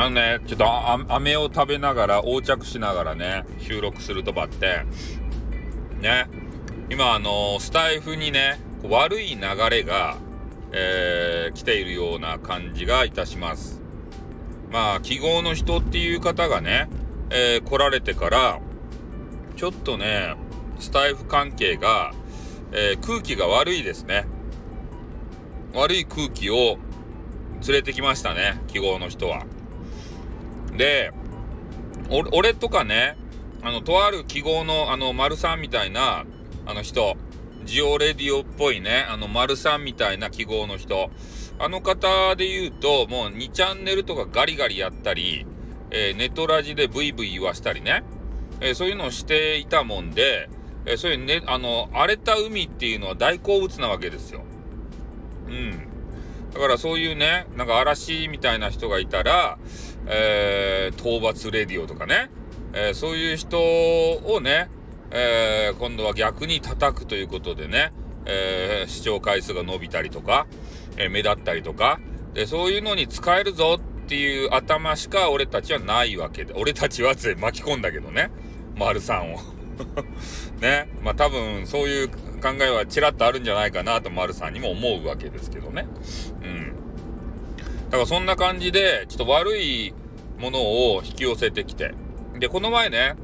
あのね、ちょっと飴を食べながら、横着しながらね、収録するとばって、ね、今、あのー、スタイフにね、悪い流れが、えー、来ているような感じがいたします。まあ、記号の人っていう方がね、えー、来られてから、ちょっとね、スタイフ関係が、えー、空気が悪いですね。悪い空気を連れてきましたね、記号の人は。で、俺とかね、あの、とある記号の、あの、丸さんみたいな、あの人、ジオレディオっぽいね、あの、丸さんみたいな記号の人。あの方で言うと、もう2チャンネルとかガリガリやったり、えー、ネトラジでブイブイ言わしたりね、えー、そういうのをしていたもんで、えー、そういうね、あの、荒れた海っていうのは大好物なわけですよ。うん。だからそういうね、なんか嵐みたいな人がいたら、えー、討伐レディオとかね、えー、そういう人をね、えー、今度は逆に叩くということでね、え視聴回数が伸びたりとか、え目立ったりとか、で、そういうのに使えるぞっていう頭しか俺たちはないわけで、俺たちはって巻き込んだけどね、丸さんを。ね、まあ多分そういう考えはちらっとあるんじゃないかなと丸さんにも思うわけですけどね。うん。だからそんな感じで、ちょっと悪いものを引き寄せてきて。で、この前ね、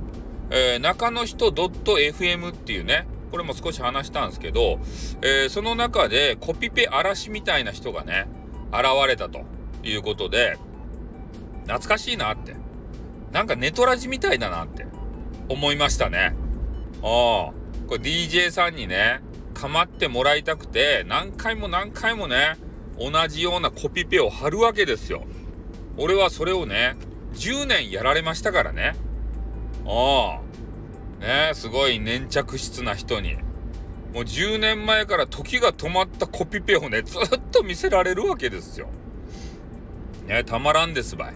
えー、中の人 .fm っていうね、これも少し話したんですけど、えー、その中でコピペ嵐みたいな人がね、現れたということで、懐かしいなって。なんかネトラジみたいだなって思いましたね。ああ、これ DJ さんにね、構ってもらいたくて、何回も何回もね、同じようなコピペを貼るわけですよ。俺はそれをね、10年やられましたからね。ああ。ねすごい粘着質な人に。もう10年前から時が止まったコピペをね、ずっと見せられるわけですよ。ねたまらんですばい。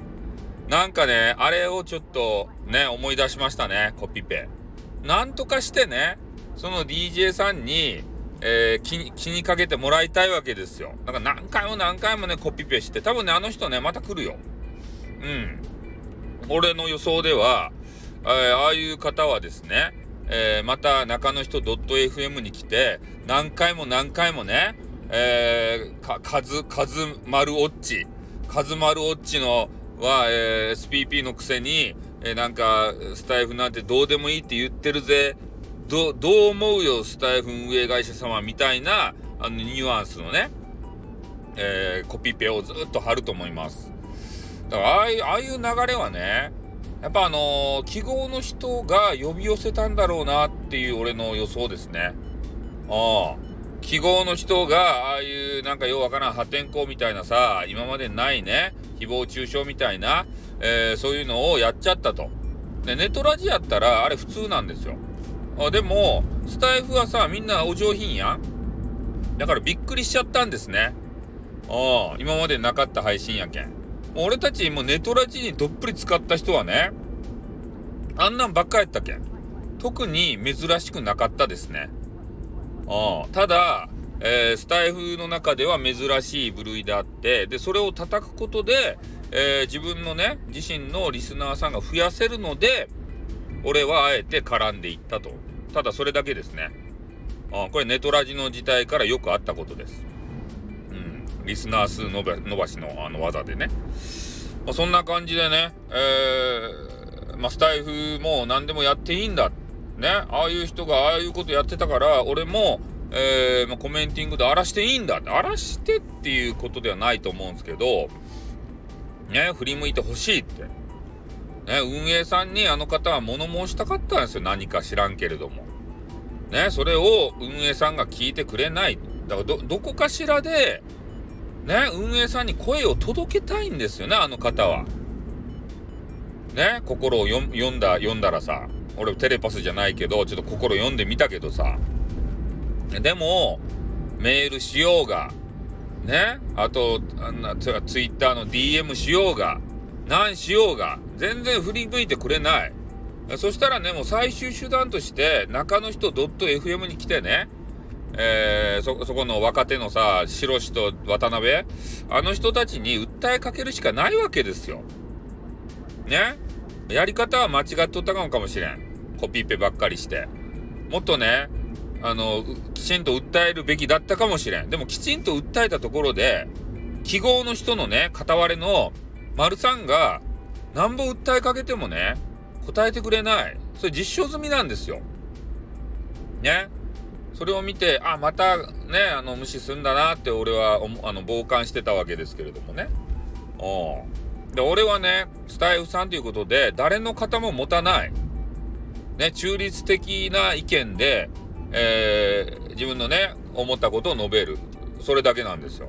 なんかね、あれをちょっとね、思い出しましたね、コピペ。なんとかしてね、その DJ さんに、えー、気に、気にかけてもらいたいわけですよ。だか何回も何回もね、コピペして、多分ね、あの人ね、また来るよ。うん。俺の予想では、えー、ああいう方はですね、えー、また中の人 .fm に来て、何回も何回もね、えー、か、カズ、カズマルオッチ、カズマルオッチのは、えー、SPP のくせに、えー、なんか、スタイフなんてどうでもいいって言ってるぜ、ど、どう思うよ、スタイフ運営会社様みたいな、あの、ニュアンスのね、えー、コピペをずっと貼ると思います。だからああいう、ああいう流れはね、やっぱあのー、記号の人が呼び寄せたんだろうなっていう俺の予想ですね。ああ。記号の人が、ああいうなんかようわからん破天荒みたいなさ、今までないね、誹謗中傷みたいな、えー、そういうのをやっちゃったと。で、ネトラジやったら、あれ普通なんですよ。あでも、スタイフはさ、みんなお上品やん。だからびっくりしちゃったんですね。ああ、今までなかった配信やけん。もう俺たちもうネトラジにどっぷり使った人はね、あんなんばっかやったけん。特に珍しくなかったですね。あただ、えー、スタイフの中では珍しい部類であって、で、それを叩くことで、えー、自分のね、自身のリスナーさんが増やせるので、俺はあえて絡んでいったと。ただそれだけですね。あこれネトラジの時代からよくあったことです。うんリスナー数伸ば伸ばしのあの技でね。まあ、そんな感じでね、えー、まあ、スタイフも何でもやっていいんだ。ね。ああいう人がああいうことやってたから、俺も、えー、まあ、コメンティングで荒らしていいんだ。荒らしてっていうことではないと思うんですけど、ね、振り向いてほしいって。ね、運営さんにあの方は物申したかったんですよ。何か知らんけれども。ね、それを運営さんが聞いてくれない。だからど、どこかしらで、ね、運営さんに声を届けたいんですよね、あの方は。ね、心を読んだ、読んだらさ、俺テレパスじゃないけど、ちょっと心読んでみたけどさ、でも、メールしようが、ね、あと、あんなツイッターの DM しようが、何しようが、全然振り向いてくれない。そしたらね、もう最終手段として、中の人 .fm に来てね、えー、そ、そこの若手のさ、白氏と渡辺、あの人たちに訴えかけるしかないわけですよ。ね？やり方は間違っとったかもかもしれん。コピペばっかりして。もっとね、あの、きちんと訴えるべきだったかもしれん。でもきちんと訴えたところで、記号の人のね、片割れの丸さんが、なんぼ訴えかけてもね、答えてくれない。それ実証済みなんですよ。ね。それを見て、あ、またね、あの、無視すんだなって俺は、あの、傍観してたわけですけれどもね。うん。で、俺はね、スタイフさんということで、誰の方も持たない。ね、中立的な意見で、えー、自分のね、思ったことを述べる。それだけなんですよ。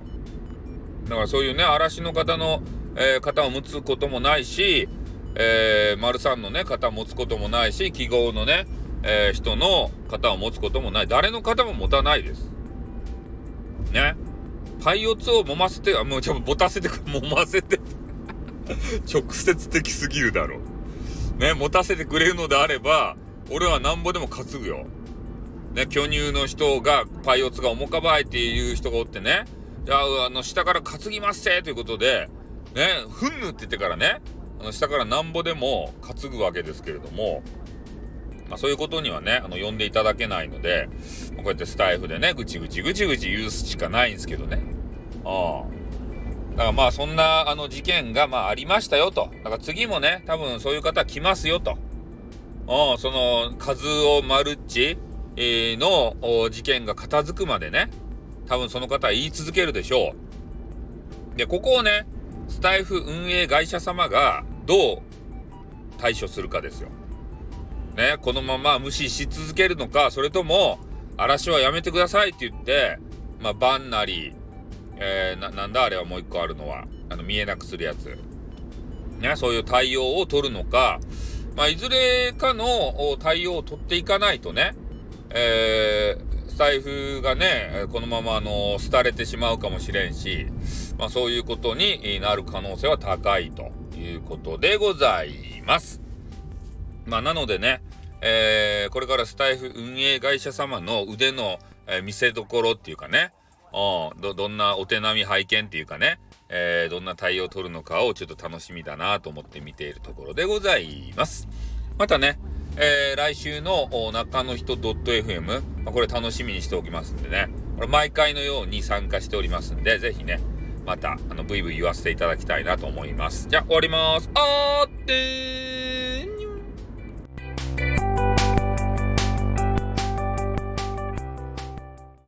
だからそういうね、嵐の方の、えー、方を持つこともないし、えー、丸三のね、方を持つこともないし、記号のね、えー、人の型を持つこともない。誰の型も持たないです。ね。パイオツを揉ませて、あ、もうちょっとぼたせて、揉ませて 直接的すぎるだろう。ね、持たせてくれるのであれば、俺はなんぼでも担ぐよ。ね、巨乳の人が、パイオツが重かばいっていう人がおってね、じゃあ、あの、下から担ぎますせということで、ね、ふんぬって言ってからね、あの、下からなんぼでも担ぐわけですけれども、まあ、そういうことにはね、あの、呼んでいただけないので、こうやってスタイフでね、ぐちぐちぐちぐち言うしかないんですけどね。ああ。だからまあ、そんな、あの、事件が、まあ、ありましたよと。だから次もね、多分そういう方来ますよと。ああ、その、カズオ・マルッチの事件が片付くまでね、多分その方は言い続けるでしょう。で、ここをね、スタイフ運営会社様がどう対処するかですよ。ね、このまま無視し続けるのか、それとも、嵐はやめてくださいって言って、まあ、バンなり、えー、な、んだあれはもう一個あるのは、あの、見えなくするやつ。ね、そういう対応を取るのか、まあ、いずれかの対応を取っていかないとね、えー、スタイフがね、このままあの、廃れてしまうかもしれんし、まあ、そういうことになる可能性は高いということでございます。まあ、なのでね、えー、これからスタイフ運営会社様の腕の、え、見せどころっていうかね、ど、どんなお手並み拝見っていうかね、えー、どんな対応を取るのかをちょっと楽しみだなと思って見ているところでございます。またね、えー、来週の中の人 .fm、まあ、これ楽しみにしておきますんでね、これ毎回のように参加しておりますんで、ぜひね、また、あの、ブイブイ言わせていただきたいなと思います。じゃあ、終わります。あーってー